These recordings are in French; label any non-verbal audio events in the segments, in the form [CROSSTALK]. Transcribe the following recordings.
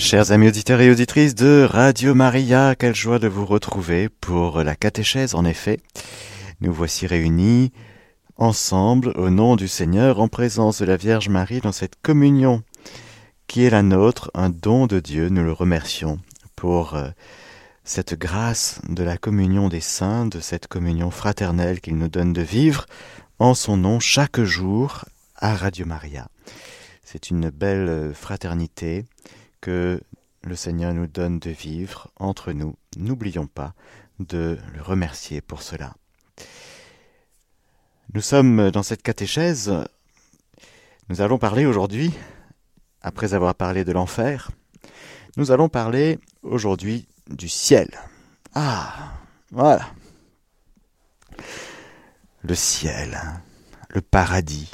Chers amis auditeurs et auditrices de Radio Maria, quelle joie de vous retrouver pour la catéchèse en effet. Nous voici réunis ensemble au nom du Seigneur en présence de la Vierge Marie dans cette communion qui est la nôtre, un don de Dieu. Nous le remercions pour euh, cette grâce de la communion des saints, de cette communion fraternelle qu'il nous donne de vivre en son nom chaque jour à Radio Maria. C'est une belle fraternité que le Seigneur nous donne de vivre entre nous. N'oublions pas de le remercier pour cela. Nous sommes dans cette catéchèse. Nous allons parler aujourd'hui, après avoir parlé de l'enfer, nous allons parler aujourd'hui du ciel. Ah, voilà. Le ciel, le paradis.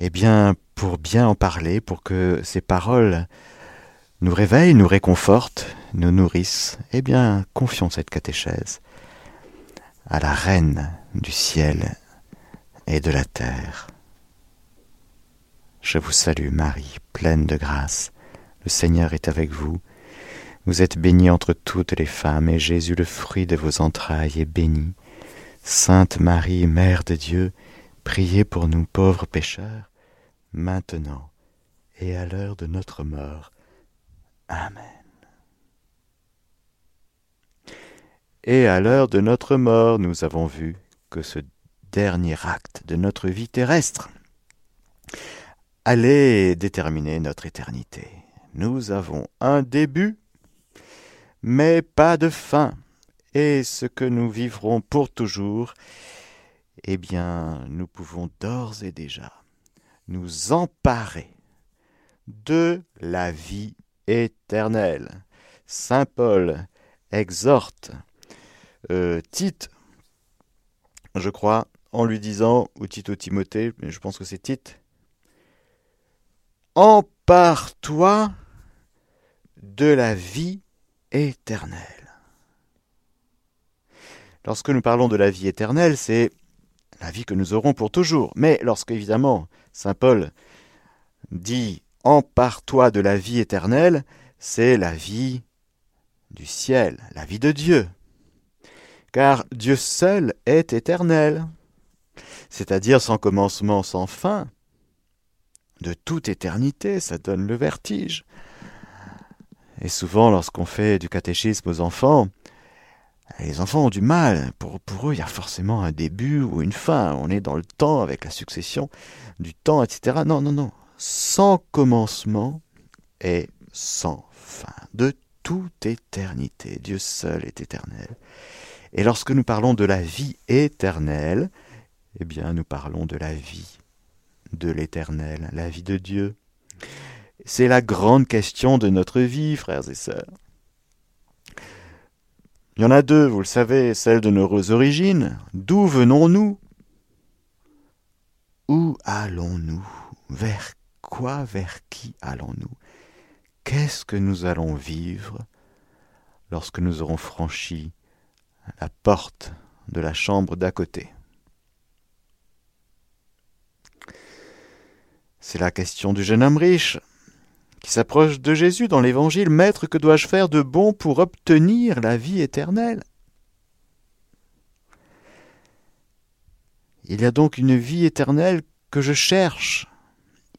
Eh bien, pour bien en parler, pour que ces paroles nous réveillent, nous réconfortent, nous nourrissent, eh bien, confions cette catéchèse à la reine du ciel et de la terre. Je vous salue Marie, pleine de grâce. Le Seigneur est avec vous. Vous êtes bénie entre toutes les femmes, et Jésus, le fruit de vos entrailles, est béni. Sainte Marie, Mère de Dieu, priez pour nous pauvres pécheurs, maintenant et à l'heure de notre mort. Amen. Et à l'heure de notre mort, nous avons vu que ce dernier acte de notre vie terrestre allait déterminer notre éternité. Nous avons un début, mais pas de fin. Et ce que nous vivrons pour toujours, eh bien, nous pouvons d'ores et déjà nous emparer de la vie éternelle. Saint Paul exhorte euh, Tite, je crois, en lui disant, ou Tite ou Timothée, mais je pense que c'est Tite, Empare-toi de la vie éternelle. Lorsque nous parlons de la vie éternelle, c'est la vie que nous aurons pour toujours. Mais lorsque, évidemment, Saint Paul dit Empare-toi de la vie éternelle, c'est la vie du ciel, la vie de Dieu. Car Dieu seul est éternel, c'est-à-dire sans commencement, sans fin, de toute éternité, ça donne le vertige. Et souvent, lorsqu'on fait du catéchisme aux enfants, les enfants ont du mal. Pour, eux, il y a forcément un début ou une fin. On est dans le temps avec la succession du temps, etc. Non, non, non. Sans commencement et sans fin. De toute éternité. Dieu seul est éternel. Et lorsque nous parlons de la vie éternelle, eh bien, nous parlons de la vie de l'éternel, la vie de Dieu. C'est la grande question de notre vie, frères et sœurs. Il y en a deux, vous le savez, celle de nos origines. D'où venons-nous? Où allons-nous? Vers quoi Vers qui allons-nous? Qu'est-ce que nous allons vivre lorsque nous aurons franchi la porte de la chambre d'à côté? C'est la question du jeune homme riche qui s'approche de Jésus dans l'Évangile, Maître, que dois-je faire de bon pour obtenir la vie éternelle? Il y a donc une vie éternelle que je cherche.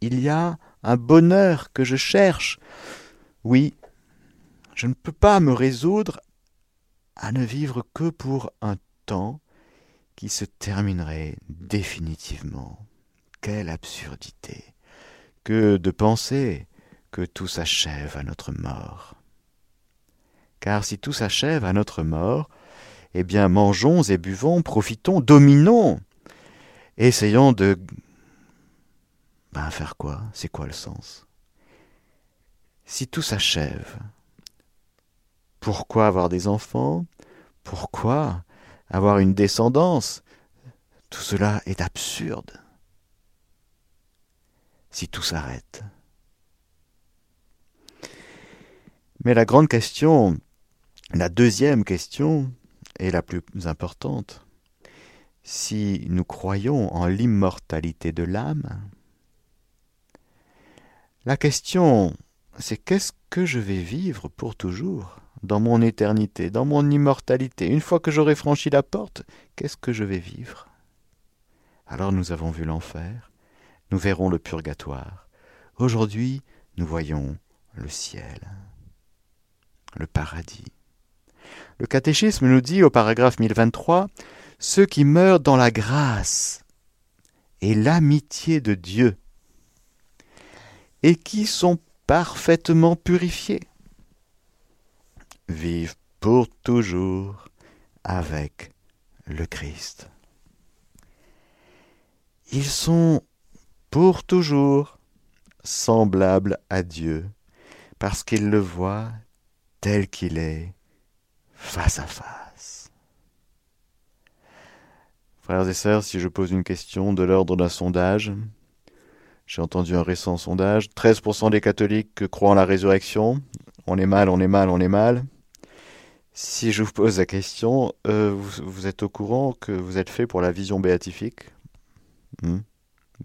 Il y a un bonheur que je cherche. Oui, je ne peux pas me résoudre à ne vivre que pour un temps qui se terminerait définitivement. Quelle absurdité que de penser que tout s'achève à notre mort. Car si tout s'achève à notre mort, eh bien mangeons et buvons, profitons, dominons, essayons de... Ben faire quoi? C'est quoi le sens? Si tout s'achève, pourquoi avoir des enfants? Pourquoi avoir une descendance? Tout cela est absurde. Si tout s'arrête. Mais la grande question, la deuxième question, est la plus importante. Si nous croyons en l'immortalité de l'âme, la question c'est qu'est-ce que je vais vivre pour toujours dans mon éternité, dans mon immortalité? Une fois que j'aurai franchi la porte, qu'est-ce que je vais vivre? Alors nous avons vu l'enfer, nous verrons le purgatoire. Aujourd'hui, nous voyons le ciel, le paradis. Le catéchisme nous dit au paragraphe 1023 Ceux qui meurent dans la grâce et l'amitié de Dieu et qui sont parfaitement purifiés vivent pour toujours avec le Christ. Ils sont pour toujours semblables à Dieu parce qu'ils le voient tel qu'il est face à face. Frères et sœurs, si je pose une question de l'ordre d'un sondage, j'ai entendu un récent sondage, 13% des catholiques croient en la résurrection, on est mal, on est mal, on est mal. Si je vous pose la question, euh, vous, êtes au courant que vous êtes fait pour la vision béatifique? Hmm?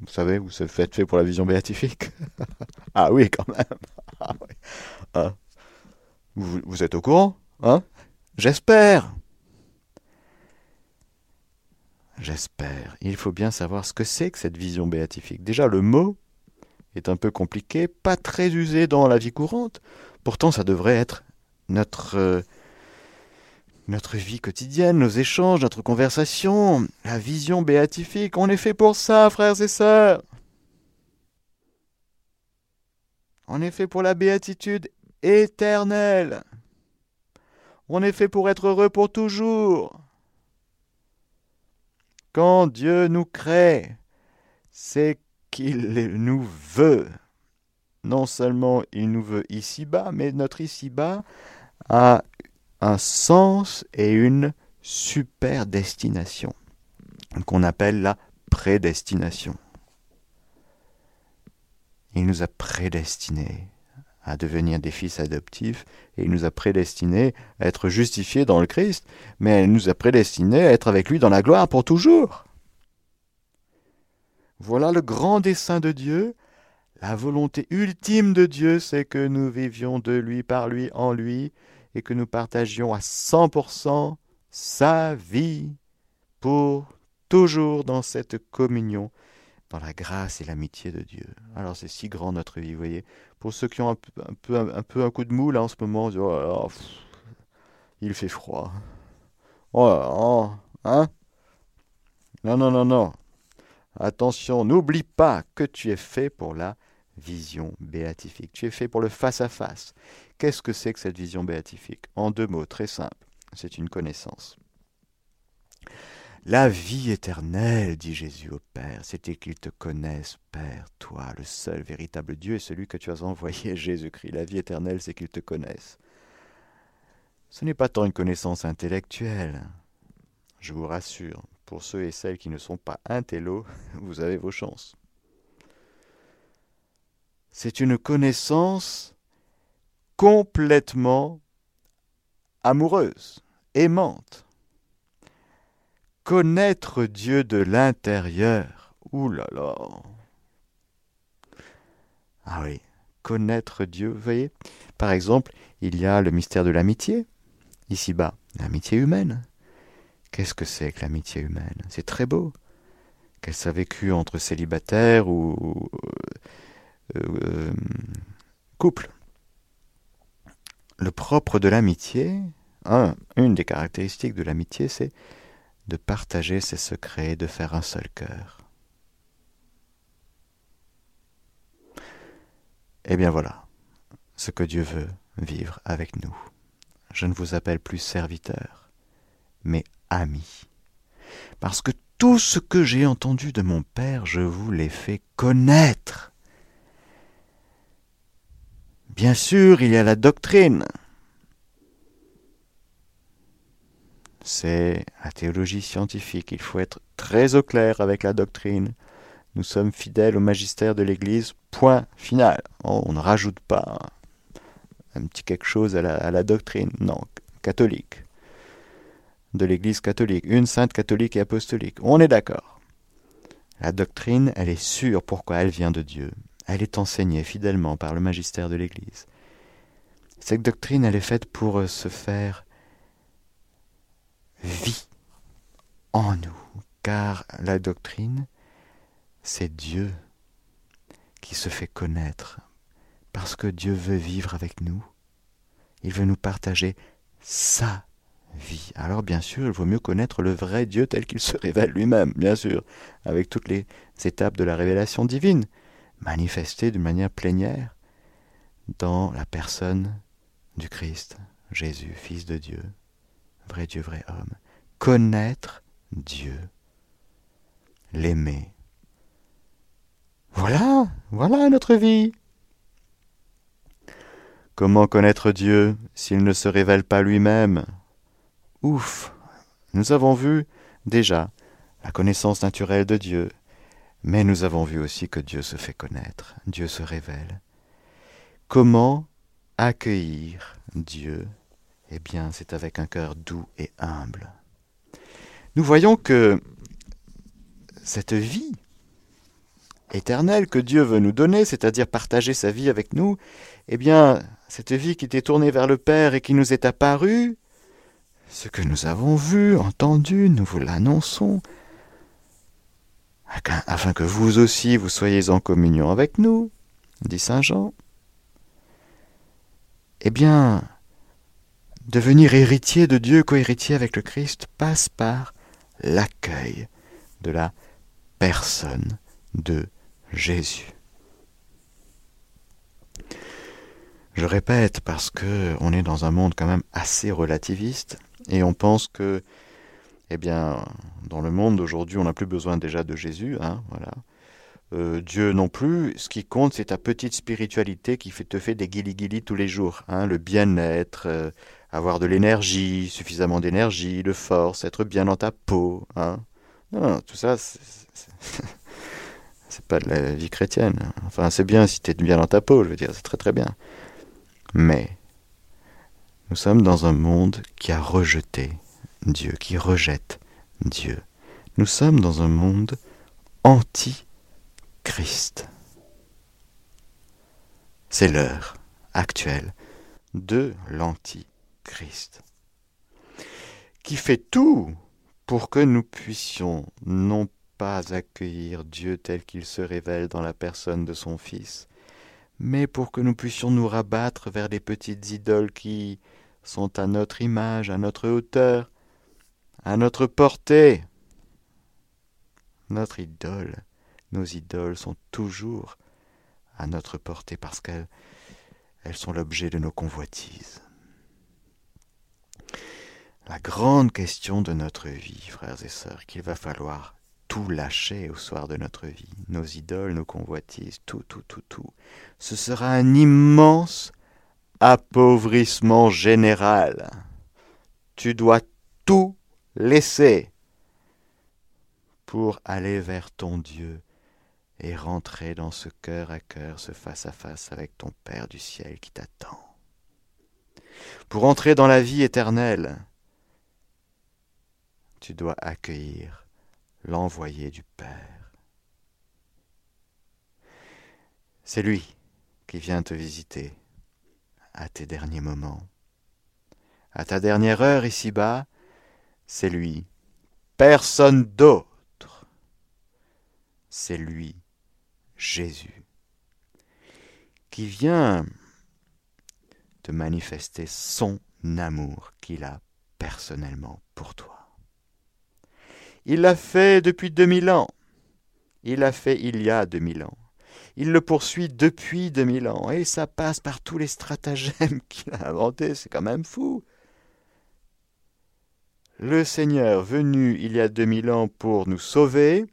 Vous savez, vous êtes fait pour la vision béatifique? [LAUGHS] Ah oui, quand même. [LAUGHS] Ah, ah. Vous, êtes au courant hein? J'espère. J'espère. Il faut bien savoir ce que c'est que cette vision béatifique. Déjà, le mot est un peu compliqué, pas très usé dans la vie courante. Pourtant, ça devrait être notre, euh, notre vie quotidienne, nos échanges, notre conversation, la vision béatifique. On est fait pour ça, frères et sœurs. On est fait pour la béatitude éternelle. On est fait pour être heureux pour toujours. Quand Dieu nous crée, c'est qu'il nous veut. Non seulement il nous veut ici-bas, mais notre ici-bas a un sens et une super destination, qu'on appelle la prédestination. Il nous a prédestinés à devenir des fils adoptifs, et il nous a prédestinés à être justifiés dans le Christ, mais il nous a prédestinés à être avec lui dans la gloire pour toujours. Voilà le grand dessein de Dieu. La volonté ultime de Dieu, c'est que nous vivions de lui, par lui, en lui, et que nous partagions à 100% sa vie pour toujours dans cette communion dans la grâce et l'amitié de Dieu. Alors c'est si grand notre vie, vous voyez. Pour ceux qui ont un peu un, coup de mou là en ce moment, oh il fait froid. Oh, oh, hein? Non, non, non, non. Attention, n'oublie pas que tu es fait pour la vision béatifique. Tu es fait pour le face-à-face. Qu'est-ce que c'est que cette vision béatifique? En deux mots, très simple. C'est une connaissance. La vie éternelle, dit Jésus au Père, c'était qu'ils te connaissent, Père, toi, le seul véritable Dieu et celui que tu as envoyé, [LAUGHS] Jésus-Christ. La vie éternelle, c'est qu'ils te connaissent. Ce n'est pas tant une connaissance intellectuelle. Je vous rassure, pour ceux et celles qui ne sont pas intello, [LAUGHS] vous avez vos chances. C'est une connaissance complètement amoureuse, aimante connaître Dieu de l'intérieur. Ouh là là. Ah oui, connaître Dieu, vous voyez. Par exemple, il y a le mystère de l'amitié, ici-bas, l'amitié humaine. Qu'est-ce que c'est que l'amitié humaine? C'est très beau. Qu'elle soit vécue entre célibataires ou euh, euh, couple. Le propre de l'amitié, une des caractéristiques de l'amitié, c'est de partager ses secrets, de faire un seul cœur. Eh bien voilà, ce que Dieu veut vivre avec nous. Je ne vous appelle plus serviteur, mais ami. Parce que tout ce que j'ai entendu de mon Père, je vous l'ai fait connaître. Bien sûr, il y a la doctrine, c'est la théologie scientifique. Il faut être très au clair avec la doctrine. Nous sommes fidèles au magistère de l'Église, point final. On ne rajoute pas un petit quelque chose à la, doctrine. Non, catholique. De l'Église catholique. Une sainte catholique et apostolique. On est d'accord. La doctrine, elle est sûre pourquoi elle vient de Dieu. Elle est enseignée fidèlement par le magistère de l'Église. Cette doctrine, elle est faite pour se faire vie en nous, car la doctrine, c'est Dieu qui se fait connaître, parce que Dieu veut vivre avec nous. Il veut nous partager sa vie. Alors bien sûr, il vaut mieux connaître le vrai Dieu tel qu'il se révèle lui-même, bien sûr, avec toutes les étapes de la révélation divine, manifestées d'une manière plénière dans la personne du Christ, Jésus, Fils de Dieu, vrai Dieu, vrai homme. Connaître Dieu, l'aimer. Voilà, voilà notre vie. Comment connaître Dieu s'il ne se révèle pas lui-même? Ouf Nous avons vu déjà la connaissance naturelle de Dieu, mais nous avons vu aussi que Dieu se fait connaître, Dieu se révèle. Comment accueillir Dieu? Eh bien, c'est avec un cœur doux et humble. Nous voyons que cette vie éternelle que Dieu veut nous donner, c'est-à-dire partager sa vie avec nous, eh bien, cette vie qui était tournée vers le Père et qui nous est apparue, ce que nous avons vu, entendu, nous vous l'annonçons, afin que vous aussi vous soyez en communion avec nous, dit Saint Jean. Eh bien, devenir héritier de Dieu, cohéritier avec le Christ, passe par l'accueil de la personne de Jésus. Je répète parce que on est dans un monde quand même assez relativiste et on pense que, eh bien, dans le monde d'aujourd'hui, on n'a plus besoin déjà de Jésus, hein, voilà. Euh, Dieu non plus. Ce qui compte, c'est ta petite spiritualité qui te fait des guili-guili tous les jours. Hein, le bien-être, euh, avoir de l'énergie, suffisamment d'énergie, de force, être bien dans ta peau. Hein. Non, tout ça, c'est pas de la vie chrétienne. Enfin, c'est bien si tu es bien dans ta peau, je veux dire, c'est très très bien. Mais nous sommes dans un monde qui a rejeté Dieu, qui rejette Dieu. Nous sommes dans un monde anti-Christ. C'est l'heure actuelle de l'anti-Christ, qui fait tout pour que nous puissions non pas accueillir Dieu tel qu'il se révèle dans la personne de son Fils, mais pour que nous puissions nous rabattre vers les petites idoles qui sont à notre image, à notre hauteur, à notre portée. Notre idole, nos idoles sont toujours à notre portée parce qu'elles elles sont l'objet de nos convoitises. La grande question de notre vie, frères et sœurs, qu'il va falloir tout lâcher au soir de notre vie, nos idoles, nos convoitises, tout, tout, tout, tout. Ce sera un immense appauvrissement général. Tu dois tout laisser pour aller vers ton Dieu et rentrer dans ce cœur à cœur, ce face à face avec ton Père du ciel qui t'attend. Pour entrer dans la vie éternelle, tu dois accueillir l'envoyé du Père. C'est lui qui vient te visiter à tes derniers moments. À ta dernière heure ici-bas, c'est lui, personne d'autre. C'est lui, Jésus, qui vient te manifester son amour qu'il a personnellement pour toi. Il l'a fait depuis 2000 ans. Il l'a fait il y a 2000 ans. Il le poursuit depuis 2000 ans. Et ça passe par tous les stratagèmes [LAUGHS] qu'il a inventés. C'est quand même fou. Le Seigneur venu il y a 2000 ans pour nous sauver,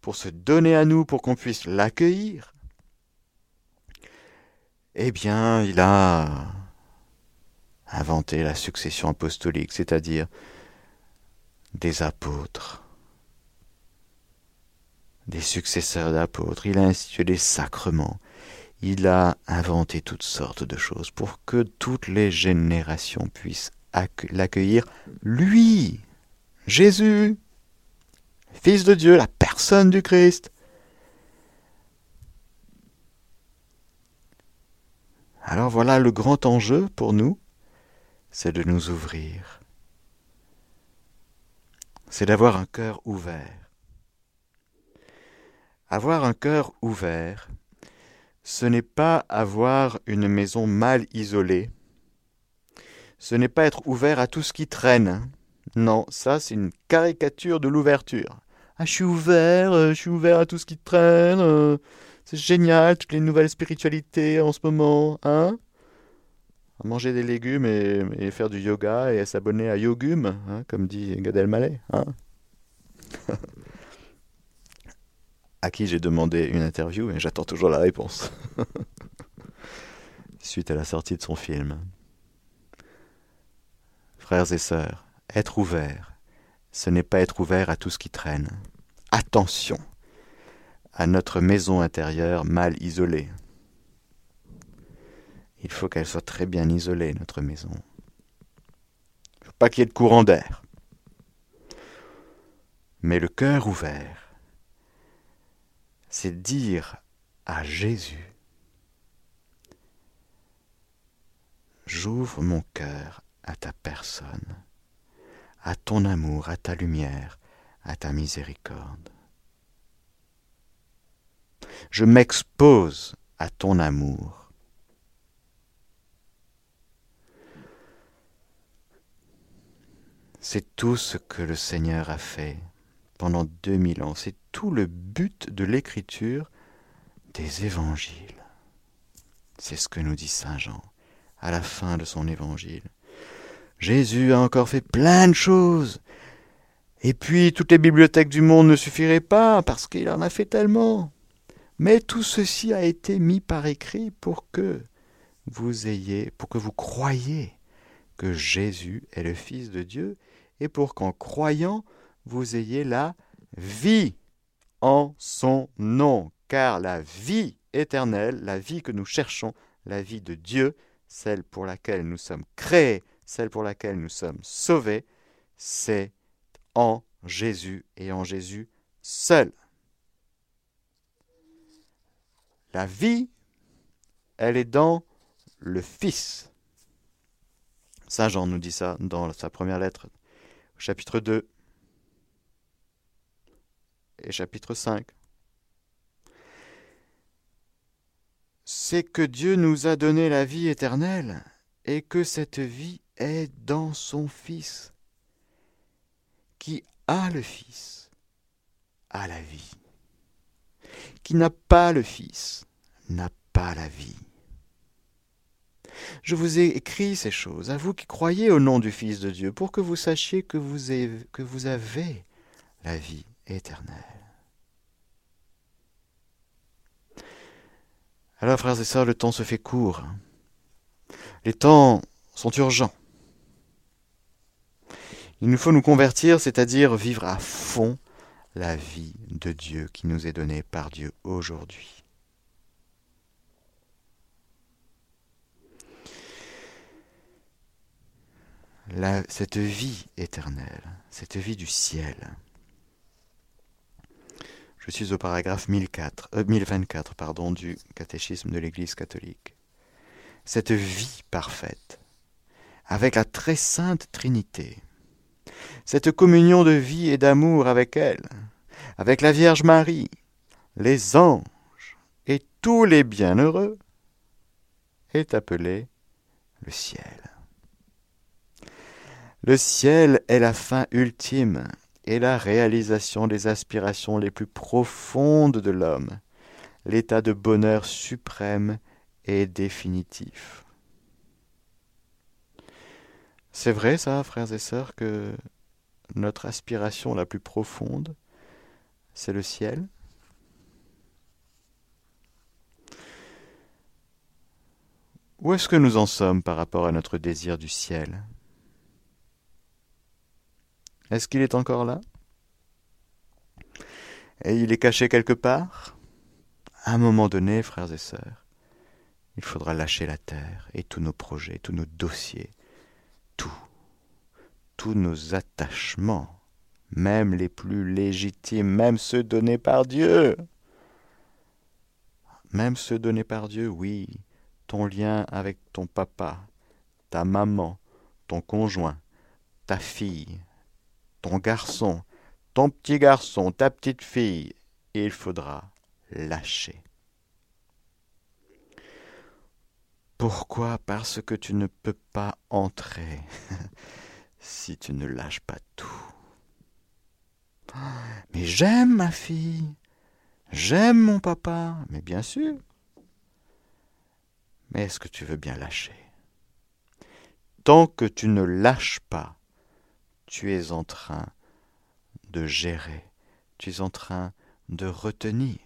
pour se donner à nous, pour qu'on puisse l'accueillir, eh bien, il a inventé la succession apostolique, c'est-à-dire des apôtres, des successeurs d'apôtres, il a institué des sacrements, il a inventé toutes sortes de choses pour que toutes les générations puissent l'accueillir, lui, Jésus, Fils de Dieu, la personne du Christ. Alors voilà le grand enjeu pour nous, c'est de nous ouvrir. C'est d'avoir un cœur ouvert. Avoir un cœur ouvert, ce n'est pas avoir une maison mal isolée. Ce n'est pas être ouvert à tout ce qui traîne. Non, ça c'est une caricature de l'ouverture. Ah, je suis ouvert, euh, je suis ouvert à tout ce qui traîne. Euh, c'est génial, toutes les nouvelles spiritualités en ce moment, hein? Manger des légumes et, faire du yoga et s'abonner à Yogum, hein, comme dit Gad Elmaleh, hein [LAUGHS] à qui j'ai demandé une interview et j'attends toujours la réponse. [LAUGHS] Suite à la sortie de son film. Frères et sœurs, être ouvert, ce n'est pas être ouvert à tout ce qui traîne. Attention à notre maison intérieure mal isolée. Il faut qu'elle soit très bien isolée, notre maison. Il ne faut pas qu'il y ait de courant d'air. Mais le cœur ouvert, c'est dire à Jésus, j'ouvre mon cœur à ta personne, à ton amour, à ta lumière, à ta miséricorde. Je m'expose à ton amour. C'est tout ce que le Seigneur a fait pendant 2000 ans. C'est tout le but de l'écriture des évangiles. C'est ce que nous dit Saint Jean à la fin de son évangile. Jésus a encore fait plein de choses. Et puis toutes les bibliothèques du monde ne suffiraient pas parce qu'il en a fait tellement. Mais tout ceci a été mis par écrit pour que vous ayez, pour que vous croyiez que Jésus est le Fils de Dieu et pour qu'en croyant, vous ayez la vie en son nom, car la vie éternelle, la vie que nous cherchons, la vie de Dieu, celle pour laquelle nous sommes créés, celle pour laquelle nous sommes sauvés, c'est en Jésus et en Jésus seul. La vie, elle est dans le Fils. Saint Jean nous dit ça dans sa première lettre, chapitre 2 et chapitre 5. C'est que Dieu nous a donné la vie éternelle et que cette vie est dans son Fils. Qui a le Fils a la vie. Qui n'a pas le Fils n'a pas la vie. Je vous ai écrit ces choses, à vous qui croyez au nom du Fils de Dieu, pour que vous sachiez que vous avez, la vie éternelle. Alors, frères et sœurs, le temps se fait court. Les temps sont urgents. Il nous faut nous convertir, c'est-à-dire vivre à fond la vie de Dieu qui nous est donnée par Dieu aujourd'hui. Cette vie éternelle, cette vie du ciel, je suis au paragraphe 1004, 1024 euh, du catéchisme de l'Église catholique. Cette vie parfaite, avec la très sainte Trinité, cette communion de vie et d'amour avec elle, avec la Vierge Marie, les anges et tous les bienheureux, est appelée le ciel. Le ciel est la fin ultime et la réalisation des aspirations les plus profondes de l'homme, l'état de bonheur suprême et définitif. C'est vrai ça, frères et sœurs, que notre aspiration la plus profonde, c'est le ciel. Où est-ce que nous en sommes par rapport à notre désir du ciel? Est-ce qu'il est encore là? Et il est caché quelque part? À un moment donné, frères et sœurs, il faudra lâcher la terre et tous nos projets, tous nos dossiers, tout, tous nos attachements, même les plus légitimes, même ceux donnés par Dieu. Même ceux donnés par Dieu, oui, ton lien avec ton papa, ta maman, ton conjoint, ta fille, ton garçon, ton petit garçon, ta petite fille, il faudra lâcher. Pourquoi Parce que tu ne peux pas entrer [LAUGHS] si tu ne lâches pas tout. Mais j'aime ma fille, j'aime mon papa, mais bien sûr. Mais est-ce que tu veux bien lâcher? Tant que tu ne lâches pas, tu es en train de gérer, tu es en train de retenir.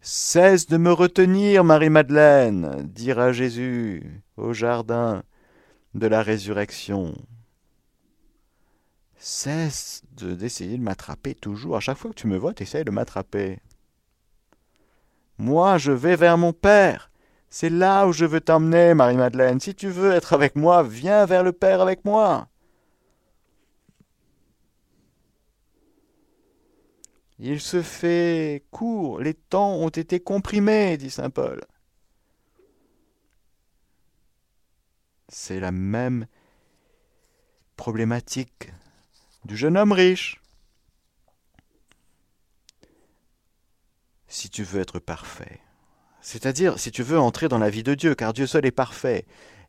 Cesse de me retenir, Marie-Madeleine, dira Jésus au jardin de la résurrection. Cesse d'essayer de, m'attraper toujours. À chaque fois que tu me vois, tu essayes de m'attraper. Moi, je vais vers mon Père. C'est là où je veux t'emmener, Marie-Madeleine. Si tu veux être avec moi, viens vers le Père avec moi. Il se fait court, les temps ont été comprimés, dit saint Paul. C'est la même problématique du jeune homme riche. Si tu veux être parfait, c'est-à-dire si tu veux entrer dans la vie de Dieu, car Dieu seul est parfait,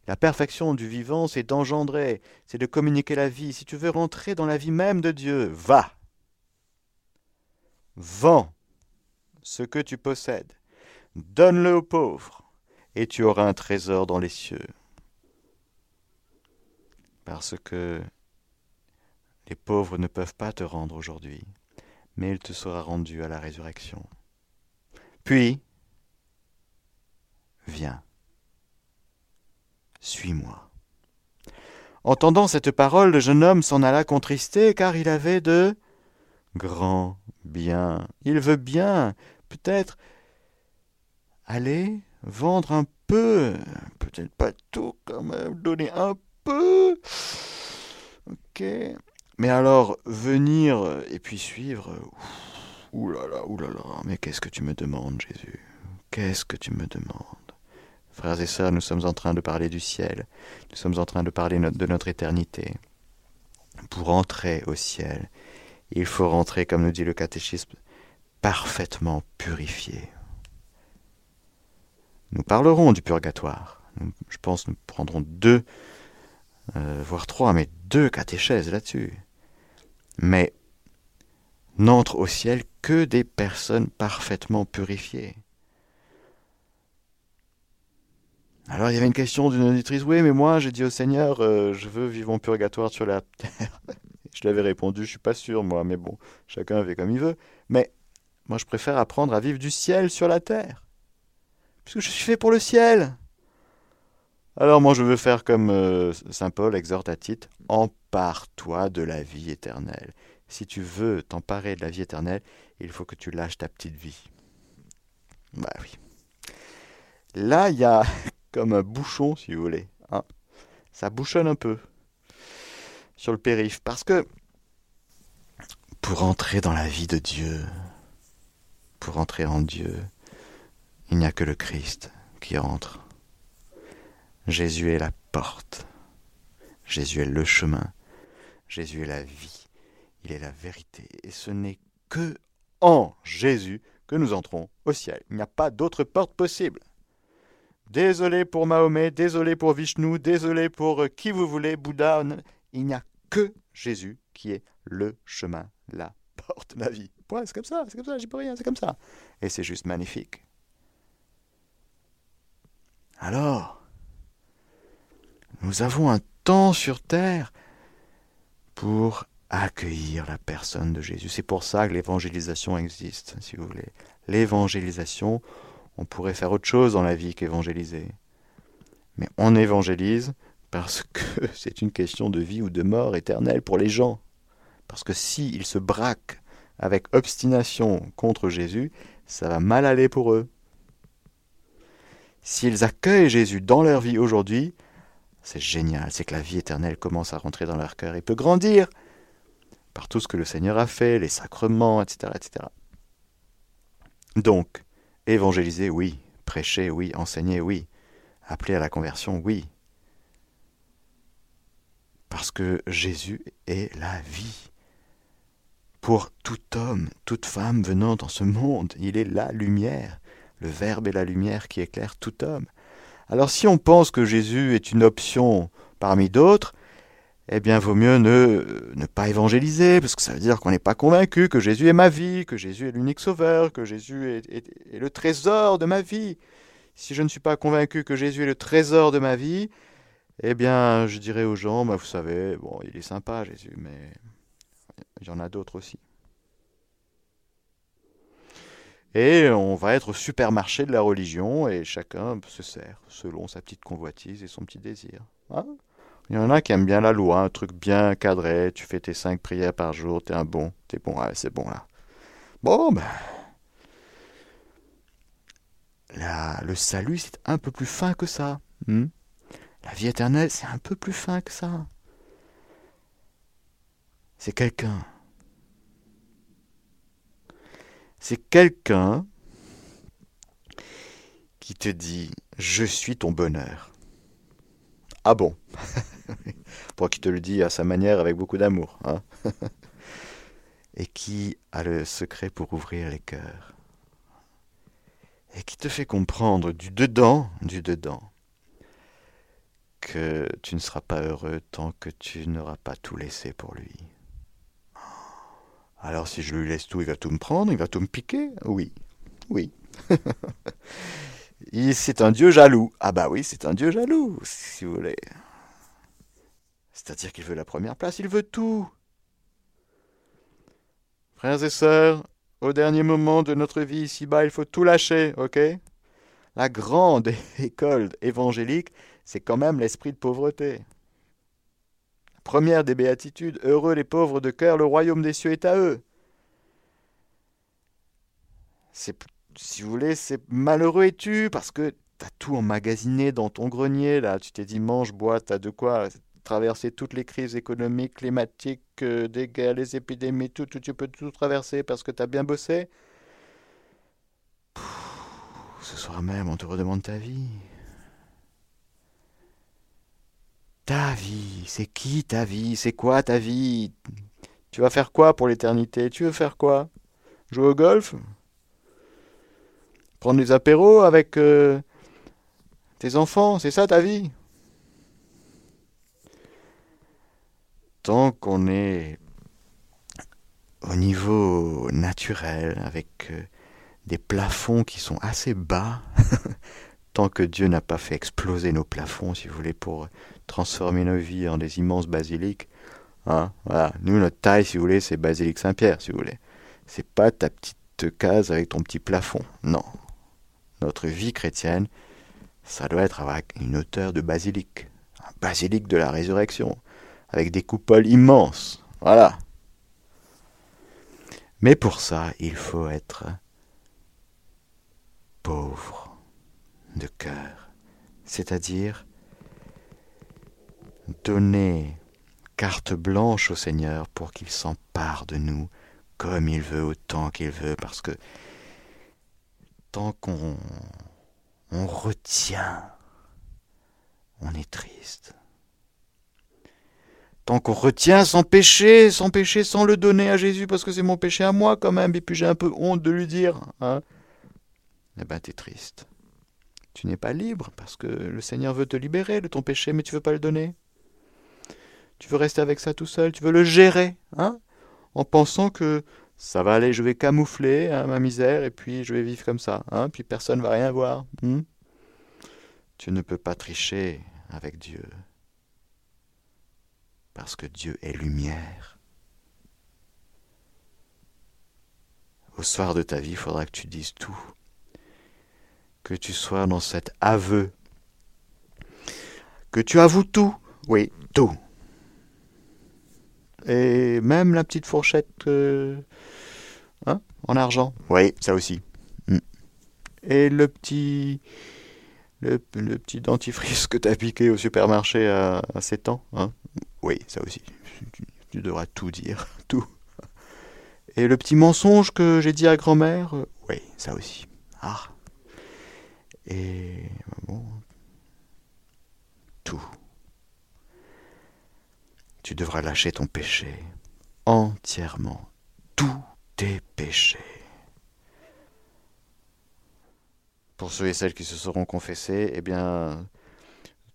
la perfection du vivant, c'est d'engendrer, c'est de communiquer la vie. Si tu veux rentrer dans la vie même de Dieu, va. Vends ce que tu possèdes, donne-le aux pauvres, et tu auras un trésor dans les cieux. Parce que les pauvres ne peuvent pas te rendre aujourd'hui, mais il te sera rendu à la résurrection. Puis, viens, suis-moi. Entendant cette parole, le jeune homme s'en alla contristé, car il avait de grands biens. Il veut bien, peut-être, aller vendre un peu, peut-être pas tout quand même, donner un peu. Ok. Mais alors, venir et puis suivre, ouh là là, ouh là là, mais qu'est-ce que tu me demandes, Jésus? Qu'est-ce que tu me demandes? Frères et sœurs, nous sommes en train de parler du ciel, nous sommes en train de parler de notre éternité. Pour entrer au ciel, il faut rentrer, comme nous dit le catéchisme, parfaitement purifié. Nous parlerons du purgatoire. Je pense que nous prendrons deux, euh, voire trois, mais deux catéchèses là-dessus mais n'entrent au ciel que des personnes parfaitement purifiées. Alors il y avait une question d'une auditrice, oui, mais moi j'ai dit au Seigneur, euh, je veux vivre en purgatoire sur la terre. [LAUGHS] je lui avais répondu, je suis pas sûr moi, mais bon, chacun fait comme il veut. Mais moi je préfère apprendre à vivre du ciel sur la terre, puisque je suis fait pour le ciel. Alors moi je veux faire comme euh, Saint Paul exhorte à Tite, empare-toi de la vie éternelle. Si tu veux t'emparer de la vie éternelle, il faut que tu lâches ta petite vie. Bah oui. Là, il y a [LAUGHS] comme un bouchon, si vous voulez. Hein. Ça bouchonne un peu sur le périph. Parce que pour entrer dans la vie de Dieu, pour entrer en Dieu, il n'y a que le Christ qui entre. Jésus est la porte. Jésus est le chemin. Jésus est la vie. Il est la vérité. Et ce n'est que en Jésus que nous entrons au ciel. Il n'y a pas d'autre porte possible. Désolé pour Mahomet, désolé pour Vishnu, désolé pour euh, qui vous voulez, Bouddha. Il n'y a que Jésus qui est le chemin, la porte, la vie. Ouais, c'est comme ça, c'est comme ça, j'y peux rien, c'est comme ça. Et c'est juste magnifique. Alors, nous avons un temps sur terre pour accueillir la personne de Jésus. C'est pour ça que l'évangélisation existe, si vous voulez. L'évangélisation, on pourrait faire autre chose dans la vie qu'évangéliser. Mais on évangélise parce que [LAUGHS] c'est une question de vie ou de mort éternelle pour les gens. Parce que s'ils se braquent avec obstination contre Jésus, ça va mal aller pour eux. S'ils accueillent Jésus dans leur vie aujourd'hui, c'est génial, c'est que la vie éternelle commence à rentrer dans leur cœur et peut grandir par tout ce que le Seigneur a fait, les sacrements, etc. etc. Donc, évangéliser, oui, prêcher, oui, enseigner, oui, appeler à la conversion, oui. Parce que Jésus est la vie. Pour tout homme, toute femme venant dans ce monde, il est la lumière, le Verbe est la lumière qui éclaire tout homme. Alors si on pense que Jésus est une option parmi d'autres, eh bien, vaut mieux ne, pas évangéliser, parce que ça veut dire qu'on n'est pas convaincu que Jésus est ma vie, que Jésus est l'unique sauveur, que Jésus est, le trésor de ma vie. Si je ne suis pas convaincu que Jésus est le trésor de ma vie, eh bien, je dirais aux gens, bah, vous savez, bon, il est sympa Jésus, mais il y en a d'autres aussi. Et on va être au supermarché de la religion et chacun se sert selon sa petite convoitise et son petit désir. Hein? Il y en a qui aiment bien la loi, un truc bien cadré, tu fais tes cinq prières par jour, t'es un bon, t'es bon, c'est bon là. Bon, ben. le salut, c'est un peu plus fin que ça. Hmm? La vie éternelle, c'est un peu plus fin que ça. C'est quelqu'un. C'est quelqu'un qui te dit Je suis ton bonheur. Ah bon? [LAUGHS] Pour qui te le dit à sa manière avec beaucoup d'amour. Hein? [LAUGHS] Et qui a le secret pour ouvrir les cœurs. Et qui te fait comprendre du dedans, du dedans, que tu ne seras pas heureux tant que tu n'auras pas tout laissé pour lui. Alors si je lui laisse tout, il va tout me prendre, il va tout me piquer? Oui, oui. [LAUGHS] c'est un Dieu jaloux. Ah bah oui, c'est un Dieu jaloux, si vous voulez. C'est-à-dire qu'il veut la première place, il veut tout. Frères et sœurs, au dernier moment de notre vie ici-bas, il faut tout lâcher, ok? La grande [LAUGHS] école évangélique, c'est quand même l'esprit de pauvreté. Première des béatitudes, heureux les pauvres de cœur, le royaume des cieux est à eux. C'est, si vous voulez, c'est malheureux es-tu parce que tu as tout emmagasiné dans ton grenier, là. Tu t'es dit mange, bois, as de quoi traverser toutes les crises économiques, climatiques, euh, des guerres, les épidémies, tout, tu peux tout traverser parce que tu as bien bossé. ce soir même, on te redemande ta vie. Ta vie, c'est qui ta vie C'est quoi ta vie? Tu vas faire quoi pour l'éternité? Tu veux faire quoi? Jouer au golf? Prendre des apéros avec euh, tes enfants C'est ça ta vie? Tant qu'on est au niveau naturel, avec euh, des plafonds qui sont assez bas, [LAUGHS] tant que Dieu n'a pas fait exploser nos plafonds, si vous voulez, pour transformer nos vies en des immenses basiliques. Hein. Nous, notre taille, si vous voulez, c'est basilique Saint-Pierre, si vous voulez. C'est pas ta petite case avec ton petit plafond. Non. Notre vie chrétienne, ça doit être avec une hauteur de basilique. Un basilique de la résurrection. Avec des coupoles immenses. Voilà. Mais pour ça, il faut être pauvre de cœur. C'est-à-dire donner carte blanche au Seigneur pour qu'il s'empare de nous comme il veut, autant qu'il veut, parce que tant qu'on on retient, on est triste. Tant qu'on retient sans péché, sans péché, sans le donner à Jésus, parce que c'est mon péché à moi quand même, et puis j'ai un peu honte de lui dire, hein, eh ben t'es triste. Tu n'es pas libre, parce que le Seigneur veut te libérer de ton péché, mais tu veux pas le donner. Tu veux rester avec ça tout seul, tu veux le gérer, hein, en pensant que ça va aller, je vais camoufler hein, ma misère et puis je vais vivre comme ça, hein, puis personne va rien voir. Hmm? tu ne peux pas tricher avec Dieu, parce que Dieu est lumière. Au soir de ta vie, il faudra que tu dises tout, que tu sois dans cet aveu, que tu avoues tout, oui, tout et même la petite fourchette euh, hein, en argent. Oui, ça aussi. Mm. Et le petit, le, petit dentifrice que tu as piqué au supermarché à, 7 ans. Hein. Oui, ça aussi. Tu, devras tout dire, [LAUGHS] tout. Et le petit mensonge que j'ai dit à grand-mère. Euh, oui, ça aussi. Ah. Et bon, tout. Tu devras lâcher ton péché entièrement, tous tes péchés. Pour ceux et celles qui se seront confessés, eh bien,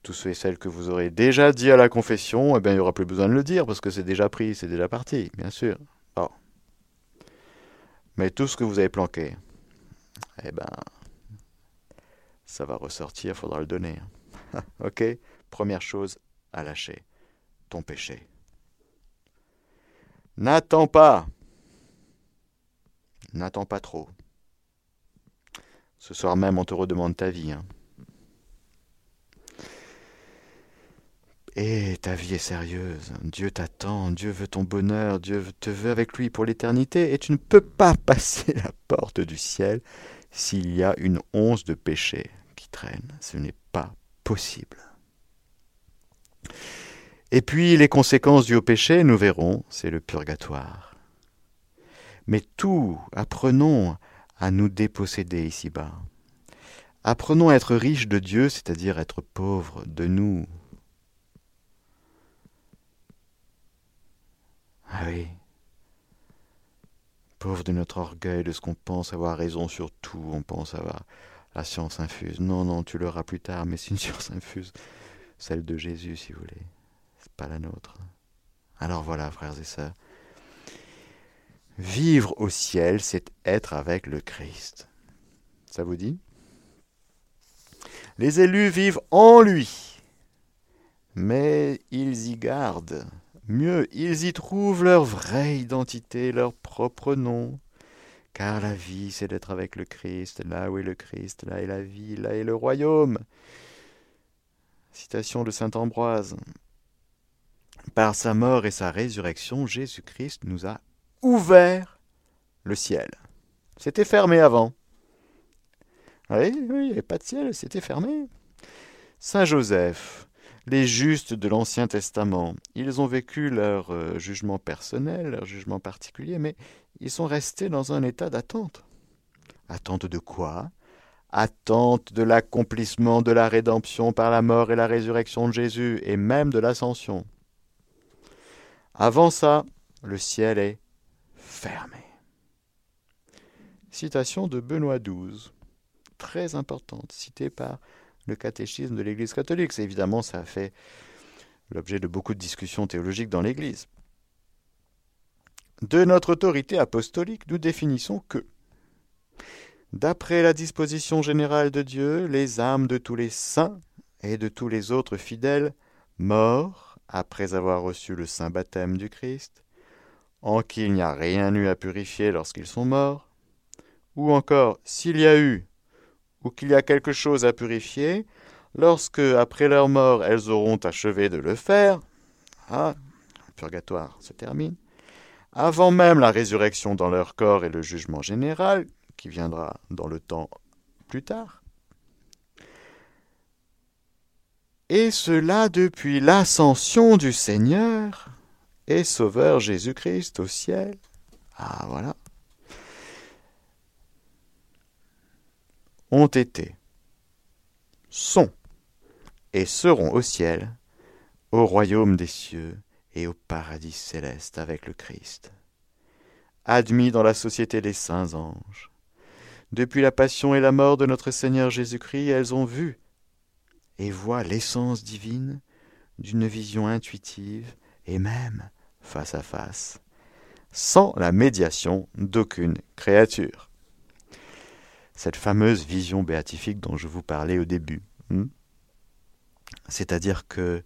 tous ceux et celles que vous aurez déjà dit à la confession, eh bien, il n'y aura plus besoin de le dire parce que c'est déjà pris, c'est déjà parti, bien sûr. Bon. Mais tout ce que vous avez planqué, eh ben, ça va ressortir, il faudra le donner. [LAUGHS] ok? Première chose à lâcher, ton péché. N'attends pas. N'attends pas trop. Ce soir même, on te redemande ta vie. Hein. Et ta vie est sérieuse. Dieu t'attend, Dieu veut ton bonheur, Dieu te veut avec lui pour l'éternité, et tu ne peux pas [LAUGHS] passer la porte du ciel s'il y a une once de péché qui traîne. Ce n'est pas possible. Et puis les conséquences du haut péché, nous verrons, c'est le purgatoire. Mais tout, apprenons à nous déposséder ici-bas. Apprenons à être riches de Dieu, c'est-à-dire être pauvres de nous. Ah oui. Pauvres de notre orgueil, de ce qu'on pense avoir raison sur tout, on pense avoir la science infuse. Non, non, tu l'auras plus tard, mais c'est une [LAUGHS] science infuse, celle de Jésus, si vous voulez. Pas la nôtre. Alors voilà, frères et sœurs, Vivre au ciel, c'est être avec le Christ. Ça vous dit? Les élus vivent en lui, mais ils y gardent. Mieux, ils y trouvent leur vraie identité, leur propre nom. Car la vie, c'est d'être avec le Christ. Là où est le Christ, là est la vie, là est le royaume. Citation de Saint Ambroise. Par sa mort et sa résurrection, Jésus-Christ nous a ouvert le ciel. C'était fermé avant. Oui, oui, il n'y avait pas de ciel, c'était fermé. Saint Joseph, les justes de l'Ancien Testament, ils ont vécu leur euh, jugement personnel, leur jugement particulier, mais ils sont restés dans un état d'attente. Attente de quoi? Attente de l'accomplissement de la rédemption par la mort et la résurrection de Jésus, et même de l'ascension. Avant ça, le ciel est fermé. Citation de Benoît XII, très importante, citée par le catéchisme de l'Église catholique. Évidemment, ça a fait l'objet de beaucoup de discussions théologiques dans l'Église. De notre autorité apostolique, nous définissons que, d'après la disposition générale de Dieu, les âmes de tous les saints et de tous les autres fidèles morts après avoir reçu le saint baptême du Christ en qui il n'y a rien eu à purifier lorsqu'ils sont morts, ou encore s'il y a eu ou qu'il y a quelque chose à purifier, lorsque, après leur mort, elles auront achevé de le faire, ah, le purgatoire se termine, avant même la résurrection dans leur corps et le jugement général, qui viendra dans le temps plus tard, et cela depuis l'ascension du Seigneur, et Sauveur Jésus-Christ au ciel. Ah voilà. Ont été, sont et seront au ciel, au royaume des cieux et au paradis céleste avec le Christ. Admis dans la société des saints anges. Depuis la passion et la mort de notre Seigneur Jésus-Christ, elles ont vu et voient l'essence divine d'une vision intuitive et même face à face, sans la médiation d'aucune créature. Cette fameuse vision béatifique dont je vous parlais au début. Hmm? C'est-à-dire que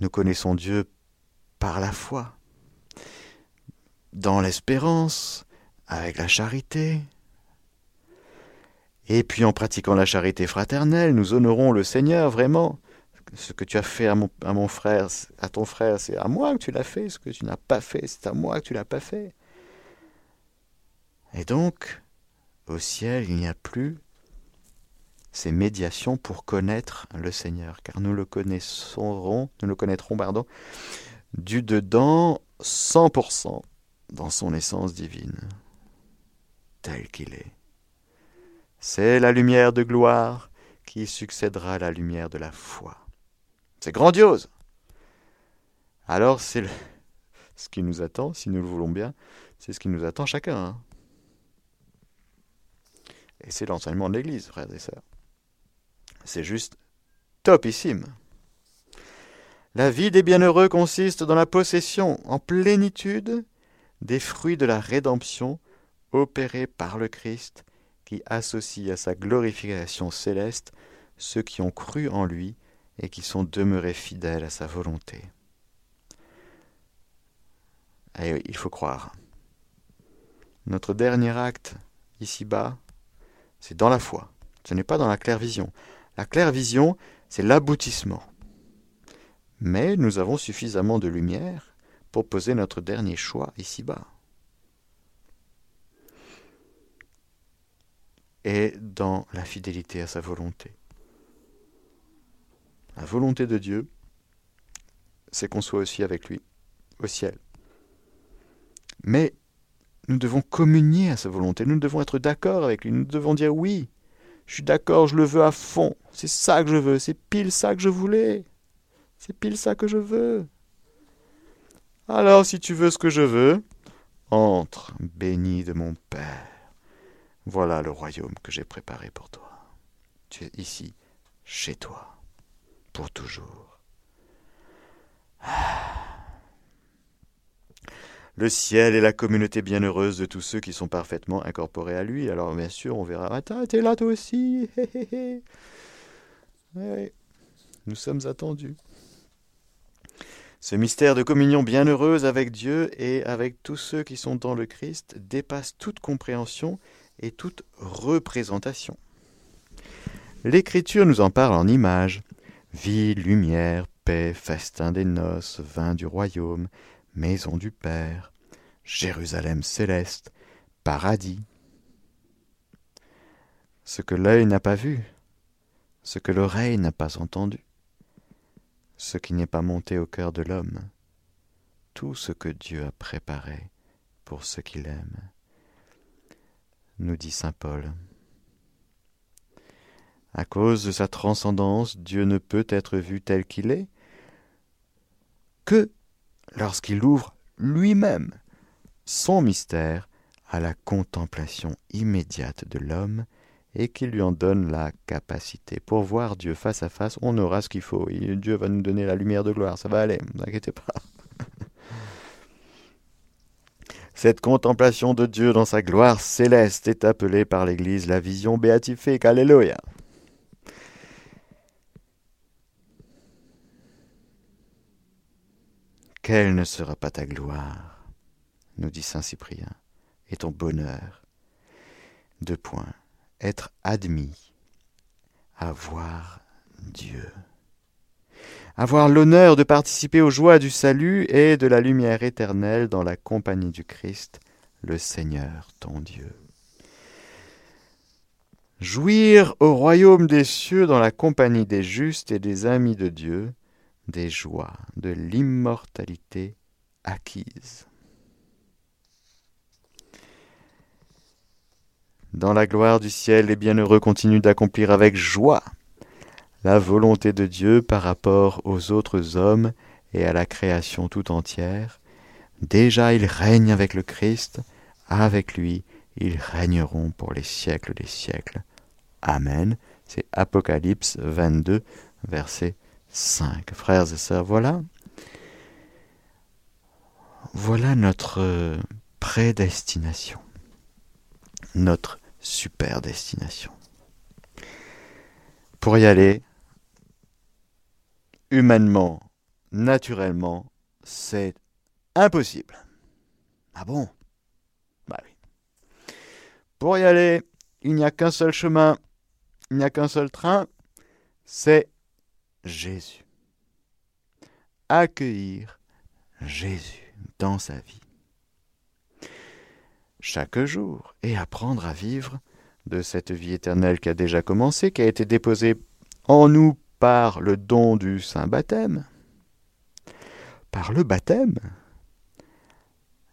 nous connaissons Dieu par la foi, dans l'espérance, avec la charité. Et puis en pratiquant la charité fraternelle, nous honorons le Seigneur vraiment ce que tu as fait à mon, frère, à ton frère, c'est à moi que tu l'as fait. Ce que tu n'as pas fait, c'est à moi que tu l'as pas fait. Et donc, au ciel, il n'y a plus ces médiations pour connaître le Seigneur, car nous le connaîtrons, nous le connaîtrons, pardon, du dedans 100% dans son essence divine, tel qu'il est. C'est la lumière de gloire qui succédera à la lumière de la foi. C'est grandiose. Alors c'est [LAUGHS] ce qui nous attend, si nous le voulons bien, c'est ce qui nous attend chacun. Hein. Et c'est l'enseignement de l'Église, frères et sœurs. C'est juste topissime. La vie des bienheureux consiste dans la possession en plénitude des fruits de la rédemption opérés par le Christ qui associe à sa glorification céleste ceux qui ont cru en lui et qui sont demeurés fidèles à sa volonté. Et il faut croire. Notre dernier acte, ici-bas, c'est dans la foi. Ce n'est pas dans la claire vision. La claire vision, c'est l'aboutissement. Mais nous avons suffisamment de lumière pour poser notre dernier choix ici-bas. Et dans la fidélité à sa volonté. La volonté de Dieu, c'est qu'on soit aussi avec lui, au ciel. Mais nous devons communier à sa volonté, nous devons être d'accord avec lui, nous devons dire oui, je suis d'accord, je le veux à fond, c'est ça que je veux, c'est pile ça que je voulais, c'est pile ça que je veux. Alors si tu veux ce que je veux, entre, béni de mon Père. Voilà le royaume que j'ai préparé pour toi. Tu es ici, chez toi, pour toujours. Ah. Le ciel est la communauté bienheureuse de tous ceux qui sont parfaitement incorporés à lui. Alors bien sûr, on verra, attends, t'es là toi aussi. [LAUGHS] Nous sommes attendus. Ce mystère de communion bienheureuse avec Dieu et avec tous ceux qui sont dans le Christ dépasse toute compréhension et toute représentation. L'Écriture nous en parle en images. Vie, lumière, paix, festin des noces, vin du royaume, maison du Père, Jérusalem céleste, paradis. Ce que l'œil n'a pas vu, ce que l'oreille n'a pas entendu, ce qui n'est pas monté au cœur de l'homme, tout ce que Dieu a préparé pour ceux qu'il aime, nous dit Saint Paul. À cause de sa transcendance, Dieu ne peut être vu tel qu'il est que lorsqu'il ouvre lui-même son mystère à la contemplation immédiate de l'homme et qu'il lui en donne la capacité. Pour voir Dieu face à face, on aura ce qu'il faut. Dieu va nous donner la lumière de gloire, ça va aller, ne vous inquiétez pas. Cette contemplation de Dieu dans sa gloire céleste est appelée par l'Église la vision béatifique. Alléluia. Quelle ne sera pas ta gloire, nous dit Saint Cyprien, et ton bonheur Deux points. Être admis à voir Dieu. Avoir l'honneur de participer aux joies du salut et de la lumière éternelle dans la compagnie du Christ, le Seigneur ton Dieu. Jouir au royaume des cieux dans la compagnie des justes et des amis de Dieu, des joies de l'immortalité acquise. Dans la gloire du ciel, les bienheureux continuent d'accomplir avec joie la volonté de Dieu par rapport aux autres hommes et à la création tout entière. Déjà ils règnent avec le Christ, avec lui ils régneront pour les siècles des siècles. Amen. C'est Apocalypse 22, verset 5. Frères et sœurs, voilà. Voilà notre prédestination, notre super destination. Pour y aller, humainement, naturellement, c'est impossible. Ah bon? Bah oui. Pour y aller, il n'y a qu'un seul chemin, il n'y a qu'un seul train, c'est Jésus. Accueillir Jésus dans sa vie. Chaque jour et apprendre à vivre de cette vie éternelle qui a déjà commencé, qui a été déposée en nous par le don du Saint Baptême. Par le baptême,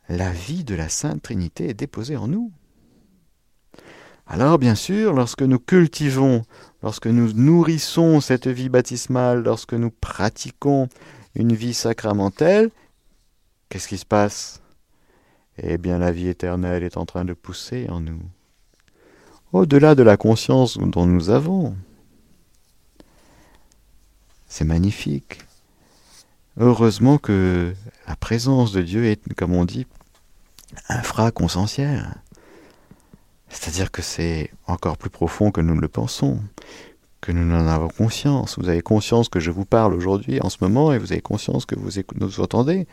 la vie de la Sainte Trinité est déposée en nous. Alors bien sûr, lorsque nous cultivons, lorsque nous nourrissons cette vie baptismale, lorsque nous pratiquons une vie sacramentelle, qu'est-ce qui se passe? Eh bien la vie éternelle est en train de pousser en nous, au-delà de la conscience dont nous avons. C'est magnifique. Heureusement que la présence de Dieu est, comme on dit, infraconscientielle. C'est-à-dire que c'est encore plus profond que nous ne le pensons, que nous en avons conscience. Vous avez conscience que je vous parle aujourd'hui, en ce moment, et vous avez conscience que vous nous entendez.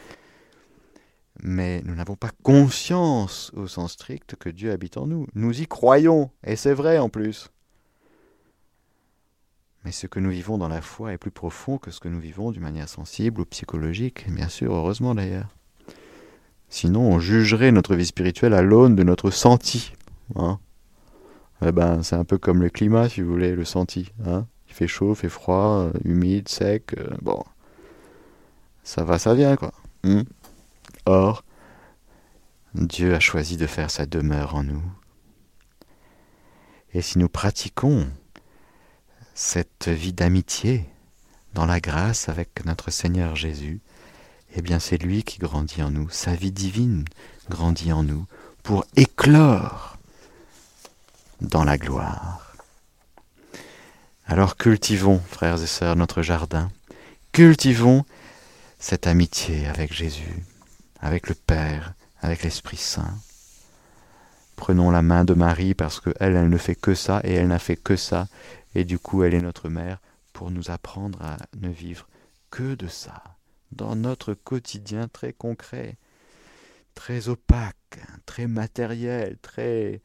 Mais nous n'avons pas conscience au sens strict que Dieu habite en nous. Nous y croyons, et c'est vrai en plus. Mais ce que nous vivons dans la foi est plus profond que ce que nous vivons d'une manière sensible ou psychologique, bien sûr, heureusement d'ailleurs. Sinon, on jugerait notre vie spirituelle à l'aune de notre senti. Hein eh ben, c'est un peu comme le climat, si vous voulez, le senti. Hein il fait chaud, il fait froid, euh, humide, sec. Euh, bon, ça va, ça vient, quoi. Hmm Or, Dieu a choisi de faire sa demeure en nous. Et si nous pratiquons cette vie d'amitié dans la grâce avec notre Seigneur Jésus, eh bien c'est lui qui grandit en nous, sa vie divine grandit en nous pour éclore dans la gloire. Alors cultivons, frères et sœurs, notre jardin, cultivons cette amitié avec Jésus, avec le Père, avec l'Esprit Saint. Prenons la main de Marie parce qu'elle, elle ne fait que ça et elle n'a fait que ça et du coup, elle est notre mère pour nous apprendre à ne vivre que de ça, dans notre quotidien très concret, très opaque, très matériel, très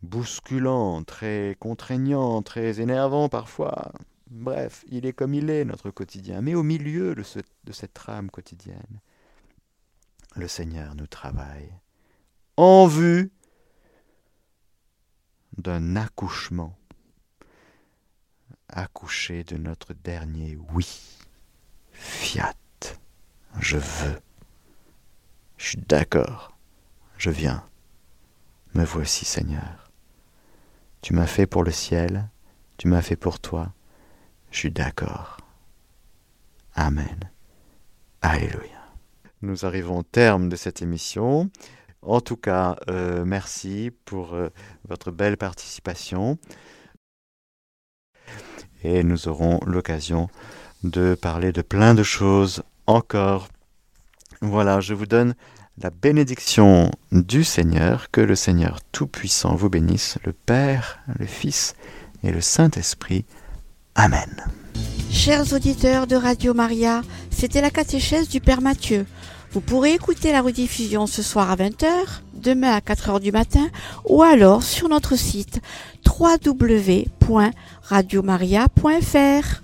bousculant, très contraignant, très énervant parfois. Bref, il est comme il est, notre quotidien. Mais au milieu de, cette trame quotidienne, le Seigneur nous travaille en vue d'un accouchement accoucher de notre dernier oui. Fiat, je veux. Je suis d'accord, je viens. Me voici, Seigneur. Tu m'as fait pour le ciel, tu m'as fait pour toi. Je suis d'accord. Amen. Alléluia. Nous arrivons au terme de cette émission. En tout cas, euh, merci pour euh, votre belle participation et nous aurons l'occasion de parler de plein de choses encore. Voilà, je vous donne la bénédiction du Seigneur, que le Seigneur Tout-Puissant vous bénisse, le Père, le Fils et le Saint-Esprit. Amen. Chers auditeurs de Radio Maria, c'était la catéchèse du Père Mathieu. Vous pourrez écouter la rediffusion ce soir à 20h, demain à 4h du matin ou alors sur notre site www.radiomaria.fr.